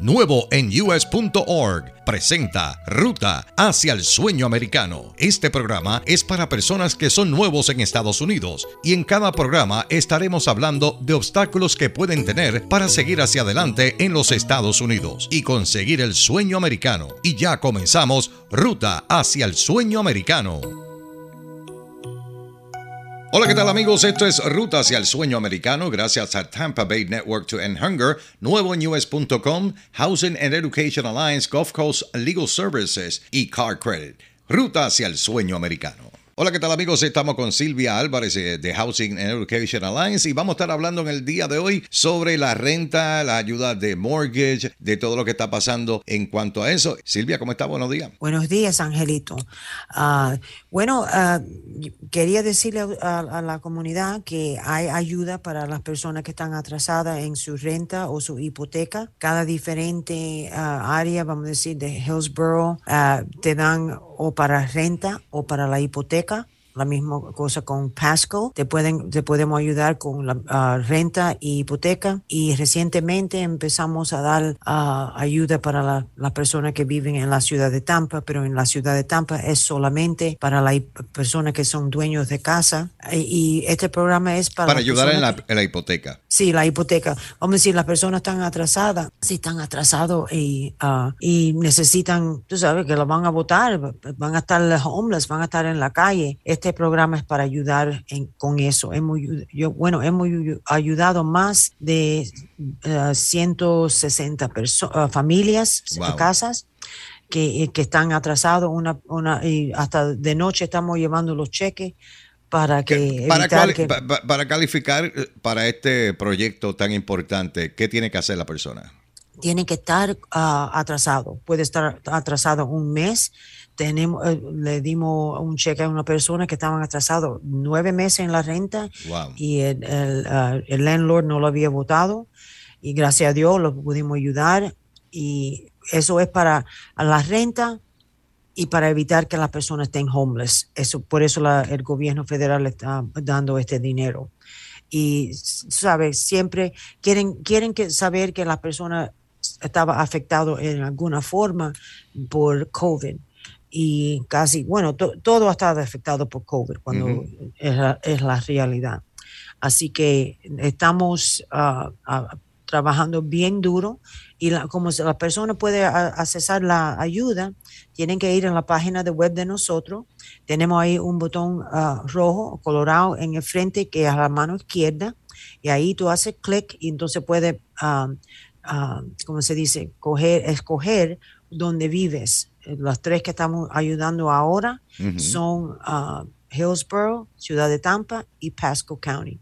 Nuevo en US.org presenta Ruta hacia el sueño americano. Este programa es para personas que son nuevos en Estados Unidos y en cada programa estaremos hablando de obstáculos que pueden tener para seguir hacia adelante en los Estados Unidos y conseguir el sueño americano. Y ya comenzamos Ruta hacia el sueño americano. Hola, ¿qué tal amigos? Esto es Ruta hacia el Sueño Americano gracias a Tampa Bay Network to End Hunger, nuevo en US.com, Housing and Education Alliance, Gulf Coast Legal Services y Car Credit. Ruta hacia el Sueño Americano. Hola, ¿qué tal amigos? Estamos con Silvia Álvarez eh, de Housing and Education Alliance y vamos a estar hablando en el día de hoy sobre la renta, la ayuda de mortgage, de todo lo que está pasando en cuanto a eso. Silvia, ¿cómo está? Buenos días. Buenos días, Angelito. Uh, bueno, uh, quería decirle a, a, la comunidad que hay ayuda para las personas que están atrasadas en su renta o su hipoteca. Cada diferente uh, área, vamos a decir, de Hillsborough, te dan o para renta o para la hipoteca пока. La misma cosa con Pasco. Te, pueden, te podemos ayudar con la ah, renta y hipoteca. Y recientemente empezamos a dar ah, ayuda para las personas que viven en la ciudad de Tampa, pero en la ciudad de Tampa es solamente para las personas que son dueños de casa. Y, este programa es para... Para ayudar en la, hipoteca. Sí, la hipoteca. Vamos a decir, las personas están atrasadas, si están atrasados y, ah, y necesitan, tú sabes, que lo van a votar, van a estar homeless, van a estar en la calle este programa es para ayudar con eso. Hemos, yo, bueno, hemos ayudado más de 160 uh, uh, familias, casas. Que, eh, que, están atrasados una, una, y hasta de noche estamos llevando los cheques para que, para, para, calificar eh, para este proyecto tan importante, ¿qué tiene que hacer la persona? Tiene que estar uh, atrasado, puede estar atrasado un mes, tenemos, eh, le dimos un cheque a una persona que estaban atrasados nueve meses en la renta y el, uh, el, landlord no lo había votado y gracias a Dios lo pudimos ayudar y eso es para la renta y para evitar que las personas estén homeless. Eso, por eso la, el gobierno federal está dando este dinero. Y, ¿sabes? Siempre quieren, quieren que, saber que las personas estaba afectado en alguna forma por COVID y casi, bueno, todo ha estado afectado por COVID cuando es, la, realidad. Así que estamos ah, ah, trabajando bien duro y como la persona puede accesar la ayuda, tienen que ir en la página de web de nosotros. Tenemos ahí un botón uh, rojo colorado en el frente que es a la mano izquierda y ahí tú haces clic y entonces puedes, como se dice, coger, escoger dónde vives eh, las tres que estamos ayudando ahora son uh, Hillsborough, Ciudad de Tampa y Pasco County.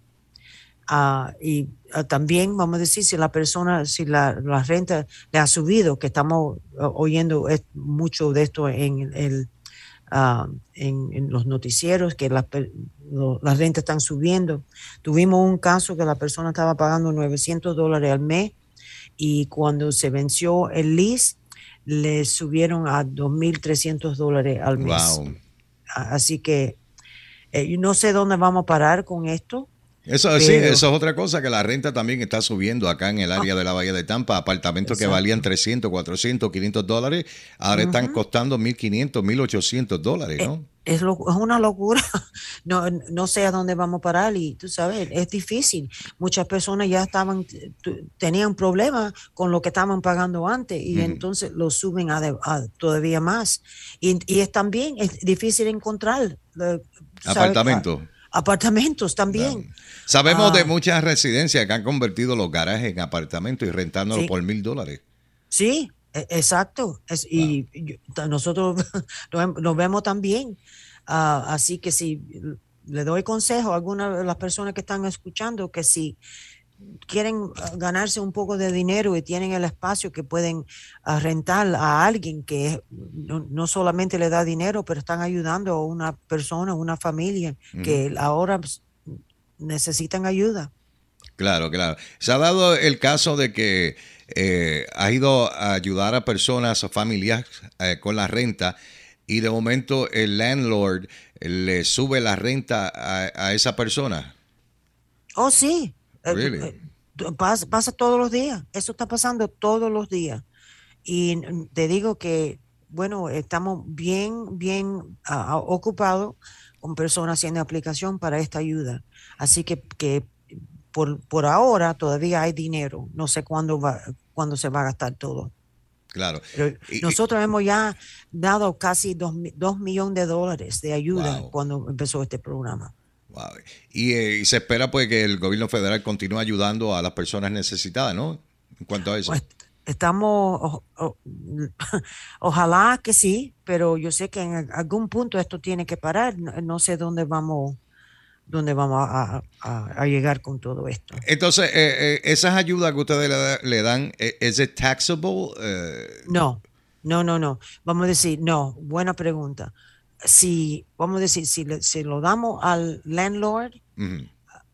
Uh, y uh, también vamos a decir si la persona, si la, renta le ha subido, que estamos oyendo mucho de esto en, el, en, los noticieros, que las rentas están subiendo. Tuvimos un caso que la persona estaba pagando 900 dólares al mes y cuando se venció el lease, le subieron a 2.300 dólares al mes. Así que eh, no sé dónde vamos a parar con esto. Eso, sí, eso es otra cosa, que la renta también está subiendo acá en el área de la Bahía de Tampa. Apartamentos que valían 300, 400, 500 dólares, ahora están costando 1.500, 1.800 dólares, ¿no? Eh, es, es, una locura. No, no sé a dónde vamos a parar y tú sabes, es difícil. Muchas personas ya estaban, tenían problemas con lo que estaban pagando antes y entonces lo suben a, todavía más. Y, y, es también es difícil encontrar. Apartamentos apartamentos también. Sabemos de ah. muchas residencias que han convertido los garajes en apartamentos y rentándolo por mil dólares. Sí, e, exacto. y nosotros nos vemos también. Ah, así que si le doy consejo a algunas de las personas que están escuchando que si quieren ganarse un poco de dinero y tienen el espacio que pueden rentar a alguien que no, solamente le da dinero, pero están ayudando a una persona, una familia que ahora necesitan ayuda. Claro, claro. Se ha dado el caso de que eh, ha ido a ayudar a personas o familias eh, con la renta y de momento el landlord le sube la renta a, esa persona. Oh, sí. Eh, pasa, todos los días. Eso está pasando todos los días. Y te digo que, bueno, estamos bien, bien ah, ocupados con personas haciendo aplicación para esta ayuda. Así que, que por, por ahora todavía hay dinero. No sé cuándo, va, cuándo se va a gastar todo. Claro. nosotros hemos ya dado casi dos, millones de dólares de ayuda cuando empezó este programa. Eh, y, se espera pues que el gobierno federal continúe ayudando a las personas necesitadas, ¿no? En cuanto a eso. Pues, estamos, ojalá que sí, pero yo sé que en algún punto esto tiene que parar. no sé dónde vamos dónde vamos a, llegar con todo esto. Entonces, eh, eh, esas ayudas que ustedes le, dan, eh, ¿es taxable? No, no, no, no. Vamos a decir, no, buena pregunta. Si, vamos a decir, si, si lo damos al landlord,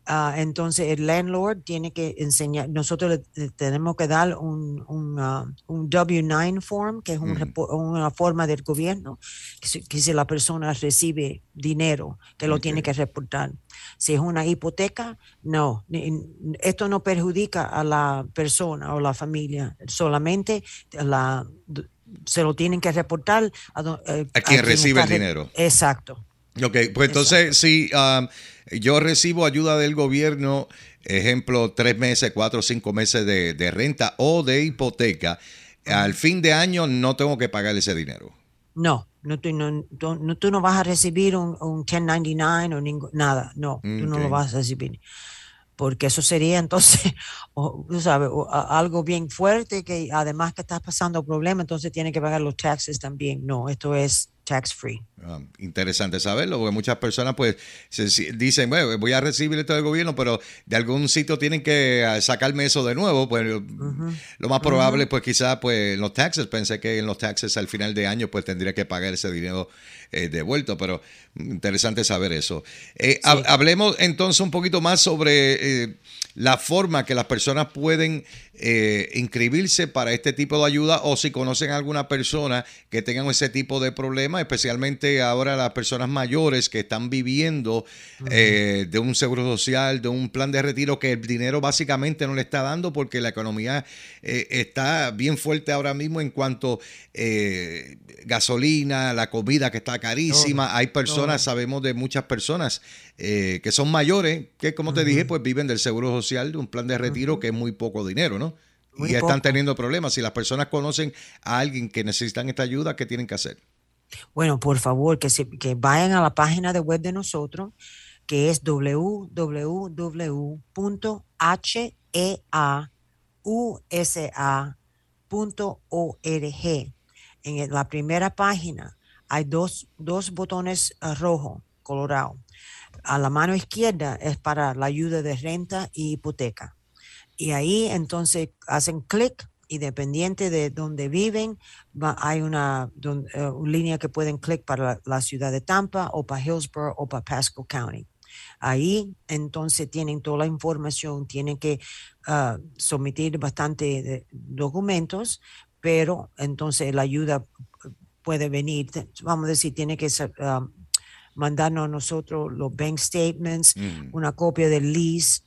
Ah, entonces el landlord tiene que enseñar, nosotros le, tenemos que dar un, un, ah, W9 form, que es una forma del gobierno, que si, la persona recibe dinero, que lo tiene que reportar. Si es una hipoteca, no, esto no perjudica a la persona o la familia, solamente la, se lo tienen que reportar a, eh, quien, recibe el dinero. Exacto. Ok, pues entonces si um, yo recibo ayuda del gobierno, ejemplo, tres meses, cuatro o cinco meses de, renta o de hipoteca, al fin de año no tengo que pagar ese dinero. No, no, tú no, tú no vas a recibir un, 1099 o nada, no, tú no lo vas a recibir. Porque eso sería entonces, sabes, algo bien fuerte que además que estás pasando problemas, entonces tiene que pagar los taxes también. No, esto es tax free. Ah, interesante saberlo, porque muchas personas pues dicen, bueno, voy a recibir esto del gobierno, pero de algún sitio tienen que ah, sacarme eso de nuevo, pues lo más probable pues quizás pues en los taxes, pensé que en los taxes al final de año pues tendría que pagar ese dinero eh, devuelto, pero interesante saber eso. Eh, hablemos entonces un poquito más sobre eh, la forma que las personas pueden eh, inscribirse para este tipo de ayuda o si conocen a alguna persona que tengan ese tipo de problema, especialmente ahora las personas mayores que están viviendo eh, de un seguro social, de un plan de retiro que el dinero básicamente no le está dando porque la economía eh, está bien fuerte ahora mismo en cuanto gasolina, la comida que está carísima. Hay personas, sabemos de muchas personas que son mayores que, como te dije, pues viven del seguro social, de un plan de retiro que es muy poco dinero, ¿no? y están teniendo problemas. Si las personas conocen a alguien que necesitan esta ayuda, ¿qué tienen que hacer? Bueno, por favor, que, se, que vayan a la página de web de nosotros, que es www.heausa.org. En la primera página hay dos, dos botones eh, rojos, colorados. A la mano izquierda es para la ayuda de renta y hipoteca y ahí entonces hacen clic y dependiente de donde viven, hay una, eh, línea que pueden clic para la, ciudad de Tampa o para Hillsborough o para Pasco County. Ahí entonces tienen toda la información, tienen que uh, someter bastante documentos, pero entonces la ayuda puede venir, vamos a decir, tiene que uh, mandarnos a nosotros los bank statements, mm. una copia del lease,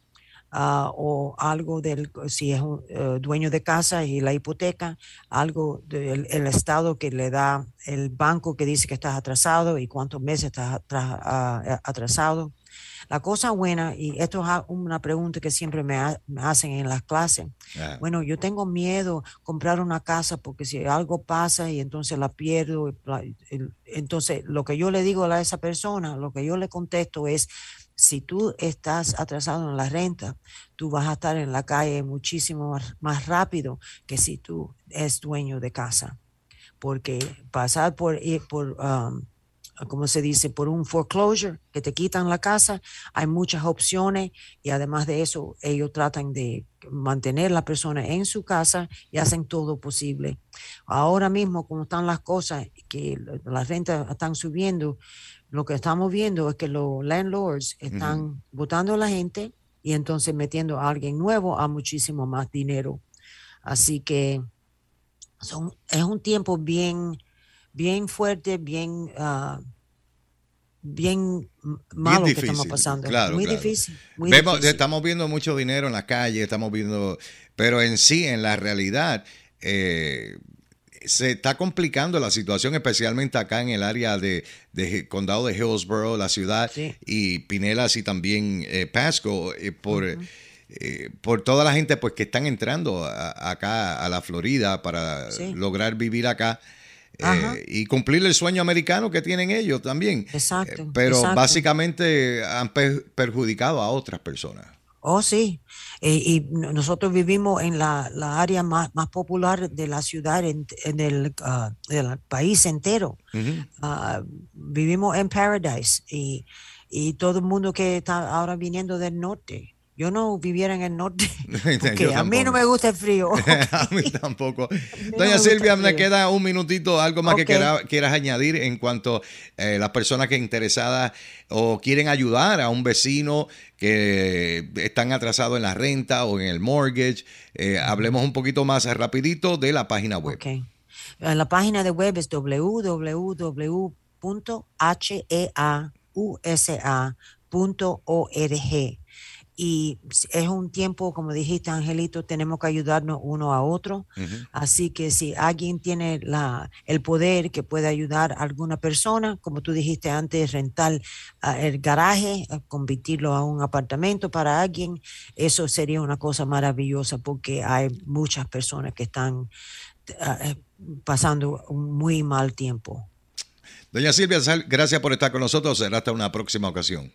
Ah, o algo del, si es un eh, dueño de casa y la hipoteca, algo del el estado que le da el banco que dice que estás atrasado y cuántos meses estás ah, eh, atrasado. La cosa buena, y esto es una pregunta que siempre me, hacen en las clases, bueno, yo tengo miedo comprar una casa porque si algo pasa y entonces la pierdo, entonces lo que yo le digo a esa persona, lo que yo le contesto es, si tú estás atrasado en la renta, tú vas a estar en la calle muchísimo más rápido que si tú eres dueño de casa. Porque pasar por, por um, como se dice, por un foreclosure, que te quitan la casa, hay muchas opciones y además de eso, ellos tratan de mantener a la persona en su casa y hacen todo posible. Ahora mismo, como están las cosas, que las rentas están subiendo, lo que estamos viendo es que los landlords están votando a la gente y entonces metiendo a alguien nuevo a muchísimo más dinero. Así que son, es un tiempo bien, bien fuerte, bien, uh, bien malo que estamos pasando. muy difícil. Estamos viendo mucho dinero en la calle, estamos viendo, pero en sí, en la realidad, eh, se está complicando la situación, especialmente acá en el área de, condado de Hillsborough, la ciudad, y Pinelas y también eh, Pasco, eh, por, eh, por toda la gente pues que están entrando acá a la Florida para lograr vivir acá. y cumplir el sueño americano que tienen ellos también. Exacto. pero básicamente han perjudicado a otras personas. Oh, sí. Eh, y nosotros vivimos en la, área más, más, popular de la ciudad, en, el, ah, del país entero. Ah, vivimos en Paradise y, y todo el mundo que está ahora viniendo del norte yo no viviera en el norte, porque a mí no me gusta el frío. a mí tampoco. Doña Silvia, me queda un minutito, algo más que quieras añadir en cuanto a eh, las personas que interesadas o quieren ayudar a un vecino que están atrasados en la renta o en el mortgage. Eh, hablemos un poquito más rapidito de la página web. Okay. Eh, la página de web es www.heausa.org y es un tiempo, como dijiste, Angelito, tenemos que ayudarnos uno a otro. Así que si alguien tiene la, el poder que puede ayudar a alguna persona, como tú dijiste antes, rentar ah, el garaje, convertirlo a un apartamento para alguien, eso sería una cosa maravillosa porque hay muchas personas que están ah, eh, pasando un muy mal tiempo. Doña Silvia, gracias por estar con nosotros. Será hasta una próxima ocasión.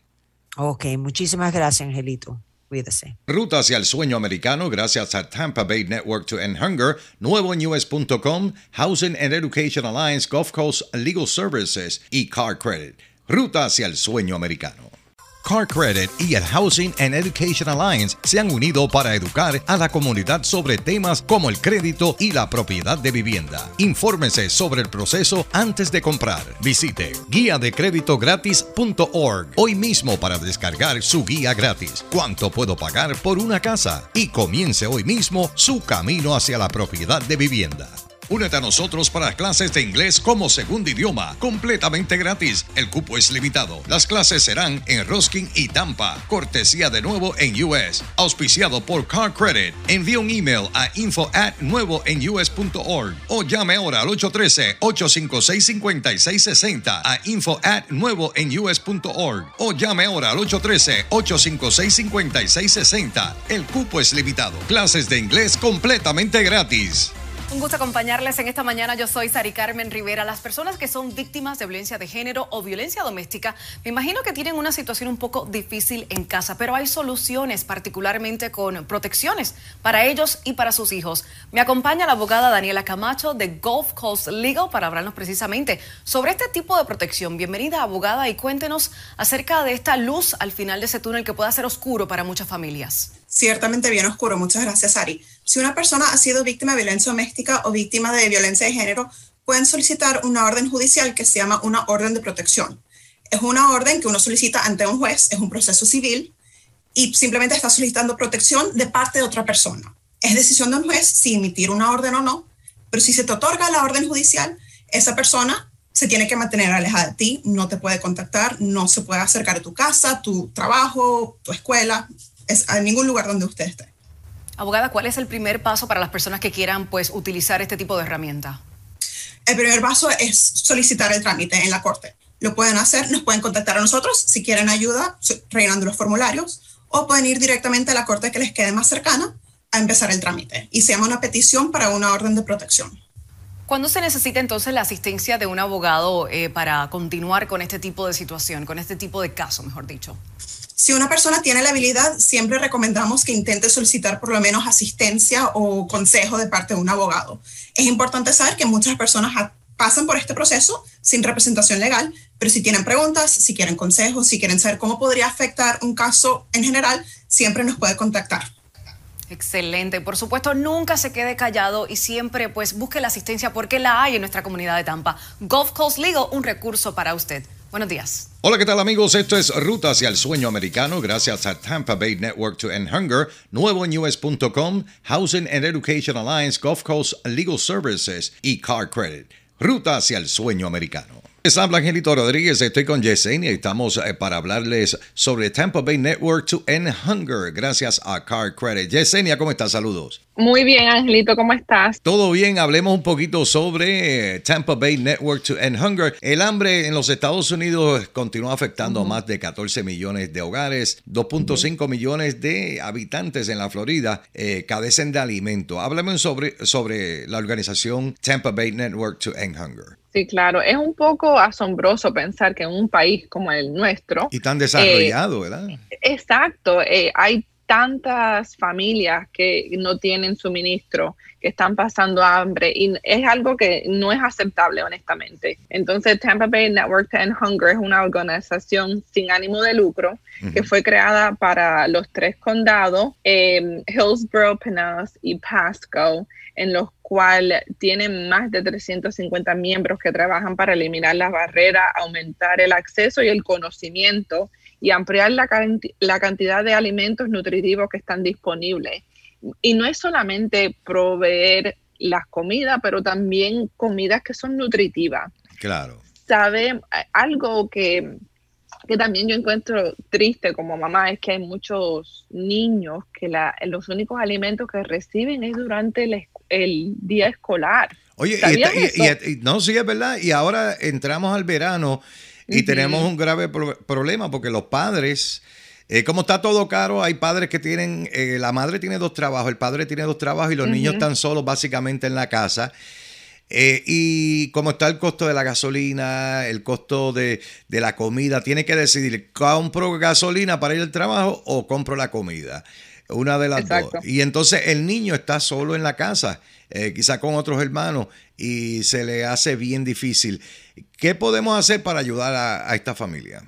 Ok, muchísimas gracias, Angelito. Cuídese. Ruta hacia el sueño americano gracias a Tampa Bay Network to End Hunger, nuevo en US.com, Housing and Education Alliance, Gulf Coast Legal Services y Car Credit. Ruta hacia el sueño americano. Car Credit y el Housing and Education Alliance se han unido para educar a la comunidad sobre temas como el crédito y la propiedad de vivienda. Infórmese sobre el proceso antes de comprar. Visite guía de crédito gratis.org hoy mismo para descargar su guía gratis. ¿Cuánto puedo pagar por una casa? Y comience hoy mismo su camino hacia la propiedad de vivienda. Únete a nosotros para clases de inglés como segundo idioma, completamente gratis. El cupo es limitado. Las clases serán en Roskin y Tampa. Cortesía de nuevo en US. Auspiciado por Car Credit. Envíe un email a info at nuevo en US.org o llame ahora al 813-856-5660 a info at nuevo en US.org o llame ahora al 813-856-5660. El cupo es limitado. Clases de inglés completamente gratis. Un gusto acompañarles en esta mañana. Yo soy Sari Carmen Rivera. Las personas que son víctimas de violencia de género o violencia doméstica, me imagino que tienen una situación un poco difícil en casa, pero hay soluciones, particularmente con protecciones para ellos y para sus hijos. Me acompaña la abogada Daniela Camacho de Gulf Coast Legal para hablarnos precisamente sobre este tipo de protección. Bienvenida, abogada, y cuéntenos acerca de esta luz al final de ese túnel que pueda ser oscuro para muchas familias ciertamente bien oscuro. Muchas gracias, Ari. Si una persona ha sido víctima de violencia doméstica o víctima de violencia de género, pueden solicitar una orden judicial que se llama una orden de protección. Es una orden que uno solicita ante un juez, es un proceso civil y simplemente está solicitando protección de parte de otra persona. Es decisión de un juez si emitir una orden o no, pero si se te otorga la orden judicial, esa persona se tiene que mantener alejada de ti, no te puede contactar, no se puede acercar a tu casa, tu trabajo, tu escuela, es a ningún lugar donde usted esté. Abogada, ¿cuál es el primer paso para las personas que quieran pues, utilizar este tipo de herramienta? El primer paso es solicitar el trámite en la corte. Lo pueden hacer, nos pueden contactar a nosotros si quieren ayuda rellenando los formularios o pueden ir directamente a la corte que les quede más cercana a empezar el trámite y se llama una petición para una orden de protección. ¿Cuándo se necesita entonces la asistencia de un abogado eh, para continuar con este tipo de situación, con este tipo de caso, mejor dicho? Si una persona tiene la habilidad, siempre recomendamos que intente solicitar por lo menos asistencia o consejo de parte de un abogado. Es importante saber que muchas personas pasan por este proceso sin representación legal, pero si tienen preguntas, si quieren consejos, si quieren saber cómo podría afectar un caso en general, siempre nos puede contactar. Excelente. Por supuesto, nunca se quede callado y siempre pues busque la asistencia porque la hay en nuestra comunidad de Tampa. Gulf Coast Legal, un recurso para usted. Buenos días. Hola, ¿qué tal amigos? Esto es Ruta hacia el Sueño Americano gracias a Tampa Bay Network to End Hunger, nuevo Housing and Education Alliance, Gulf Coast Legal Services y Car Credit. Ruta hacia el Sueño Americano. Les habla Angelito Rodríguez, estoy con Yesenia y estamos eh, para hablarles sobre Tampa Bay Network to End Hunger gracias a Car Credit. Yesenia, ¿cómo estás? Saludos. Muy bien, Angelito, ¿cómo estás? Todo bien, hablemos un poquito sobre eh, Tampa Bay Network to End Hunger. El hambre en los Estados Unidos continúa afectando a más de 14 millones de hogares, 2.5 millones de habitantes en la Florida eh, cadecen de alimento. Háblame sobre, sobre la organización Tampa Bay Network to End Hunger. Sí, claro. Es un poco asombroso pensar que en un país como el nuestro... Y tan desarrollado, ¿verdad? Exacto. Eh, hay tantas familias que no tienen suministro, que están pasando hambre y es algo que no es aceptable honestamente. Entonces Tampa Bay Network to End Hunger es una organización sin ánimo de lucro que fue creada para los tres condados, eh, Hillsborough, Pinellas y Pasco en los cuales tienen más de 350 miembros que trabajan para eliminar las barreras, aumentar el acceso y el conocimiento y ampliar la, la cantidad de alimentos nutritivos que están disponibles. Y no es solamente proveer las comidas, pero también comidas que son nutritivas. Claro. Sabe, algo que que también yo encuentro triste como mamá es que hay muchos niños que la, los únicos alimentos que reciben es durante el, día escolar. Oye, y, no, sí, es verdad. Y ahora entramos al verano y tenemos un grave problema porque los padres, eh, como está todo caro, hay padres que tienen, eh, la madre tiene dos trabajos, el padre tiene dos trabajos y los niños están solos básicamente en la casa. Eh, y como está el costo de la gasolina, el costo de, la comida, tiene que decidir, ¿compro gasolina para ir al trabajo o compro la comida? Una de las dos. Y entonces el niño está solo en la casa, eh, quizá con otros hermanos, y se le hace bien difícil. ¿Qué podemos hacer para ayudar a esta familia?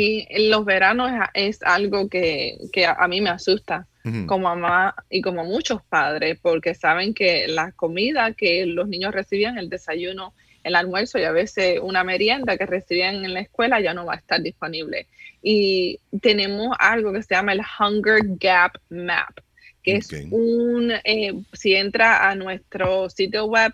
Sí, los veranos es, algo que, a, mí me asusta como mamá y como muchos padres, porque saben que la comida que los niños recibían, el desayuno, el almuerzo y a veces una merienda que recibían en la escuela ya no va a estar disponible. Y tenemos algo que se llama el Hunger Gap Map, que es un, eh, si entra a nuestro sitio web,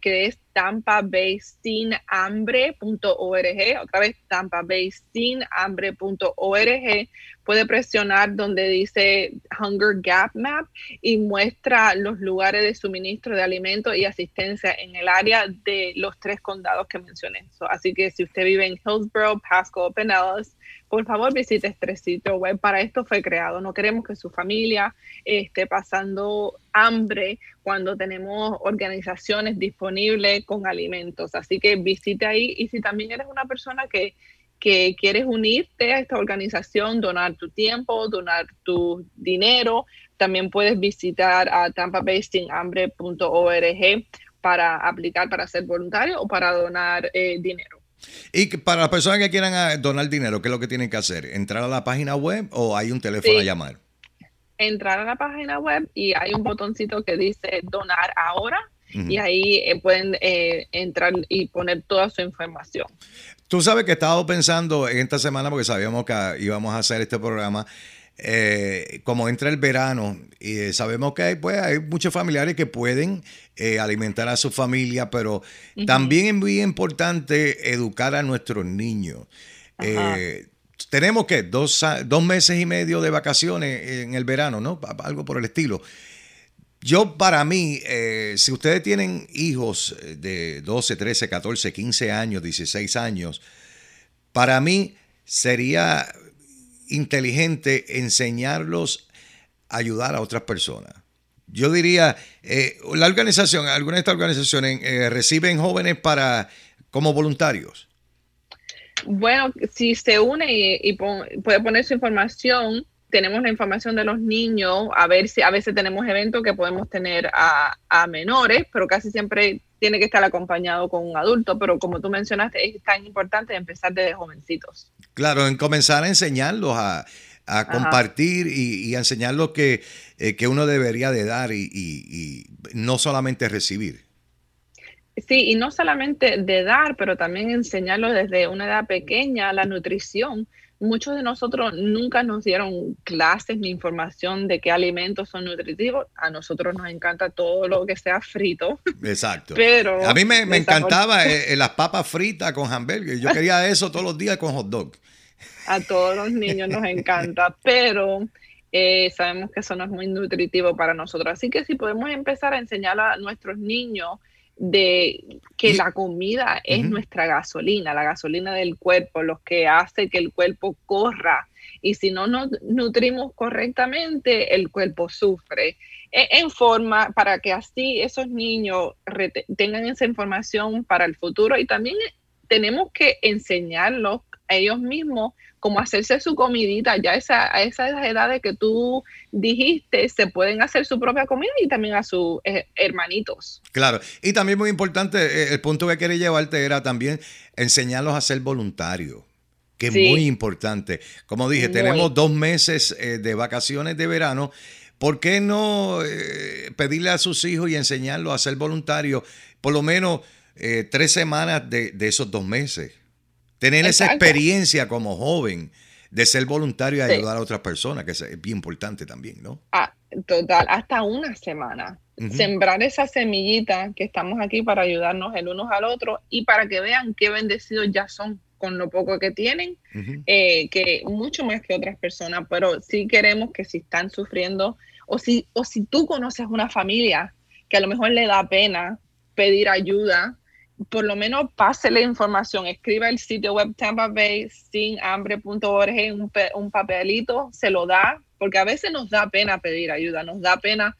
que es tampabaysinhambre.org, otra vez tampabaysinhambre.org, puede presionar donde dice Hunger Gap Map y muestra los lugares de suministro de alimentos y asistencia en el área de los tres condados que mencioné. así que si usted vive en Hillsborough, Pasco o Pinellas, por favor visite este sitio web. Para esto fue creado. No queremos que su familia esté pasando hambre cuando tenemos organizaciones disponibles con alimentos. Así que visite ahí y si también eres una persona que, que quieres unirte a esta organización, donar tu tiempo, donar tu dinero, también puedes visitar a tampabaysinhambre.org para aplicar para ser voluntario o para donar eh, dinero. Y para las personas que quieran ah, donar dinero, ¿qué es lo que tienen que hacer? ¿Entrar a la página web o hay un teléfono a llamar? Entrar a la página web y hay un botoncito que dice donar ahora y ahí eh, pueden eh, entrar y poner toda su información. Tú sabes que he estado pensando en esta semana porque sabíamos que íbamos a hacer este programa eh, como entra el verano, y sabemos que hay, pues, hay muchos familiares que pueden eh, alimentar a su familia, pero también es muy importante educar a nuestros niños. Tenemos que dos, dos meses y medio de vacaciones en el verano, ¿no? Algo por el estilo. Yo, para mí, si ustedes tienen hijos de 12, 13, 14, 15 años, 16 años, para mí sería inteligente enseñarlos a ayudar a otras personas. Yo diría, eh, la organización, algunas de estas organizaciones eh, reciben jóvenes para como voluntarios. Bueno, si se une y, puede poner su información, tenemos la información de los niños, a ver si a veces tenemos eventos que podemos tener a, a menores, pero casi siempre tiene que estar acompañado con un adulto, pero como tú mencionaste, es tan importante empezar desde jovencitos. Claro, en comenzar a enseñarlos a, compartir y, a enseñarlos que, eh, que uno debería de dar y, no solamente recibir. Sí, y no solamente de dar, pero también enseñarlos desde una edad pequeña la nutrición, muchos de nosotros nunca nos dieron clases ni información de qué alimentos son nutritivos. A nosotros nos encanta todo lo que sea frito. Exacto. Pero a mí me, encantaba eh, eh, las papas fritas con hamburgues. Yo quería eso todos los días con hot dog. A todos los niños nos encanta, pero eh, sabemos que eso no es muy nutritivo para nosotros. Así que si podemos empezar a enseñar a nuestros niños de que la comida es nuestra gasolina, la gasolina del cuerpo, lo que hace que el cuerpo corra. Y si no nos nutrimos correctamente, el cuerpo sufre. E, en forma para que así esos niños tengan esa información para el futuro y también tenemos que enseñarlos a ellos mismos como hacerse su comidita, ya esa, a esas edades que tú dijiste, se pueden hacer su propia comida y también a sus eh, hermanitos. Claro, y también muy importante, eh, el punto que quería llevarte era también enseñarlos a ser voluntarios que es muy importante. Como dije, tenemos dos meses eh, de vacaciones de verano. ¿Por qué no pedirle a sus hijos y enseñarlos a ser voluntarios por lo menos tres semanas de, de, esos dos meses? Tener esa experiencia como joven de ser voluntario y ayudar a otras personas, que es bien importante también, ¿no? Ah, total, hasta una semana. Sembrar esa semillita que estamos aquí para ayudarnos el uno al otro y para que vean qué bendecidos ya son con lo poco que tienen, eh, que mucho más que otras personas, pero sí queremos que si están sufriendo o si, o si tú conoces una familia que a lo mejor le da pena pedir ayuda, por lo menos pase la información, escriba el sitio web Tampa Bay sin hambre.org, un, un papelito, se lo da, porque a veces nos da pena pedir ayuda, nos da pena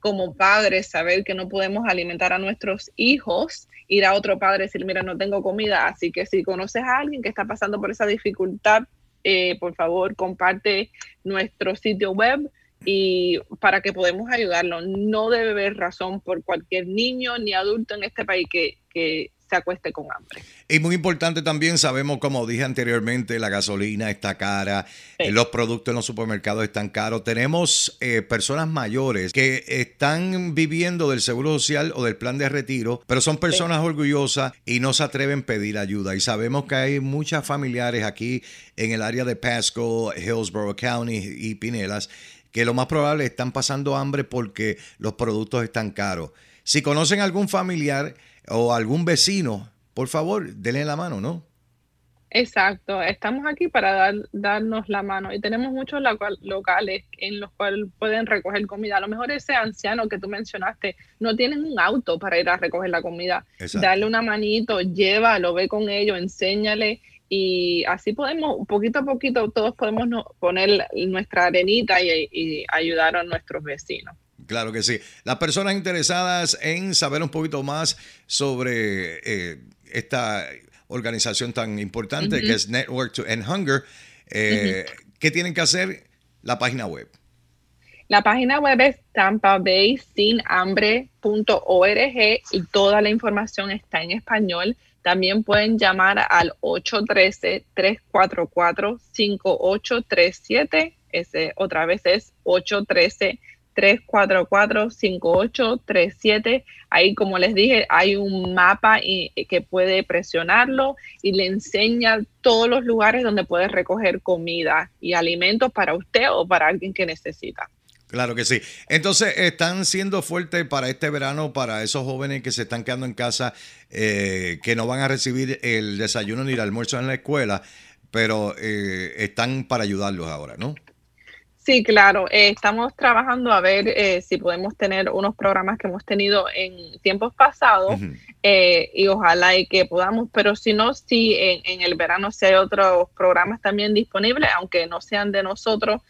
como padres saber que no podemos alimentar a nuestros hijos, ir a otro padre y decir, mira, no tengo comida, así que si conoces a alguien que está pasando por esa dificultad, eh, por favor, comparte nuestro sitio web y para que podamos ayudarlo. No debe haber razón por cualquier niño ni adulto en este país que, que se acueste con hambre. Y muy importante también, sabemos, como dije anteriormente, la gasolina está cara, los productos en los supermercados están caros. Tenemos eh, personas mayores que están viviendo del seguro social o del plan de retiro, pero son personas orgullosas y no se atreven a pedir ayuda. Y sabemos que hay muchas familiares aquí en el área de Pasco, Hillsborough County y Pinelas que lo más probable están pasando hambre porque los productos están caros. Si conocen algún familiar o algún vecino, por favor, denle la mano, ¿no? Exacto, estamos aquí para darnos la mano y tenemos muchos locales en los cuales pueden recoger comida. A lo mejor ese anciano que tú mencionaste no tienen un auto para ir a recoger la comida. Darle una manito, llévalo, ve con ellos, enséñale y así podemos, poquito a poquito, todos podemos poner nuestra arenita y, ayudar a nuestros vecinos. Claro que sí. Las personas interesadas en saber un poquito más sobre eh, esta organización tan importante que es Network to End Hunger, eh, ¿qué tienen que hacer? La página web. La página web es tampabaysinhambre.org y toda la información está en español. También pueden llamar al 813-344-5837. Ese otra vez es 813-344-5837. Ahí, como les dije, hay un mapa que puede presionarlo y le enseña todos los lugares donde puede recoger comida y alimentos para usted o para alguien que necesita. Claro que sí. Entonces, están siendo fuertes para este verano, para esos jóvenes que se están quedando en casa, eh, que no van a recibir el desayuno ni el almuerzo en la escuela, pero eh, están para ayudarlos ahora, ¿no? Sí, claro. Eh, estamos trabajando a ver si podemos tener unos programas que hemos tenido en tiempos pasados y ojalá y que podamos, pero si no, sí, en, en el verano sí hay otros programas también disponibles, aunque no sean de nosotros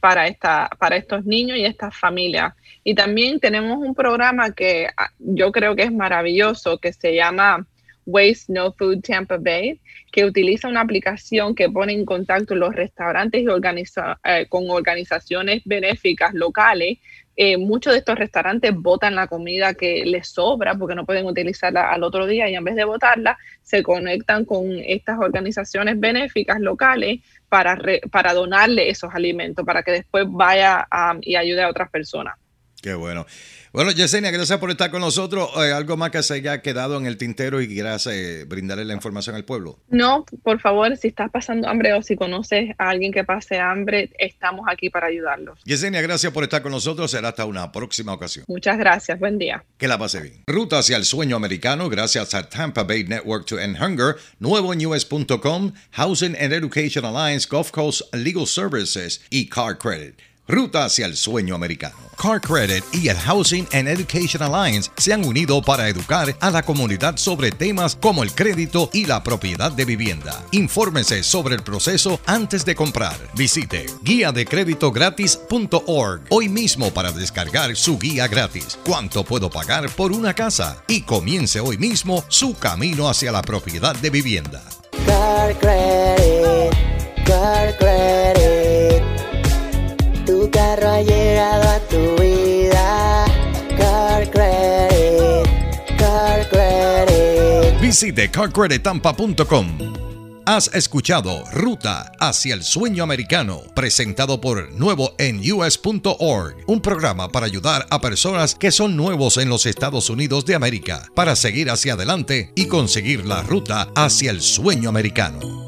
para, esta, para estos niños y estas familias. Y también tenemos un programa que ah, yo creo que es maravilloso, que se llama Waste No Food Tampa Bay, que utiliza una aplicación que pone en contacto los restaurantes y organiza, eh, con organizaciones benéficas locales eh, muchos de estos restaurantes botan la comida que les sobra porque no pueden utilizarla al otro día y en vez de botarla, se conectan con estas organizaciones benéficas locales para, para donarle esos alimentos, para que después vaya y ayude a otras personas. Qué bueno. Bueno, Yesenia, gracias por estar con nosotros. Eh, ¿Algo más que se haya quedado en el tintero y quieras eh, brindarle la información al pueblo? No, por favor, si estás pasando hambre o si conoces a alguien que pase hambre, estamos aquí para ayudarlos. Yesenia, gracias por estar con nosotros. Será hasta una próxima ocasión. Muchas gracias. Buen día. Que la pase bien. Ruta hacia el sueño americano gracias a Tampa Bay Network to End Hunger, nuevo en US.com, Housing and Education Alliance, Gulf Coast Legal Services y Car Credit. Ruta hacia el sueño americano. Car Credit y el Housing and Education Alliance se han unido para educar a la comunidad sobre temas como el crédito y la propiedad de vivienda. Infórmese sobre el proceso antes de comprar. Visite guía de crédito gratis.org hoy mismo para descargar su guía gratis. ¿Cuánto puedo pagar por una casa? Y comience hoy mismo su camino hacia la propiedad de vivienda. Car Credit, Car Credit llegado a tu vida. Car Credit, Car Credit. Visite carcredittampa.com. Has escuchado Ruta hacia el sueño americano, presentado por Nuevo en US.org, un programa para ayudar a personas que son nuevos en los Estados Unidos de América, para seguir hacia adelante y conseguir la ruta hacia el sueño americano.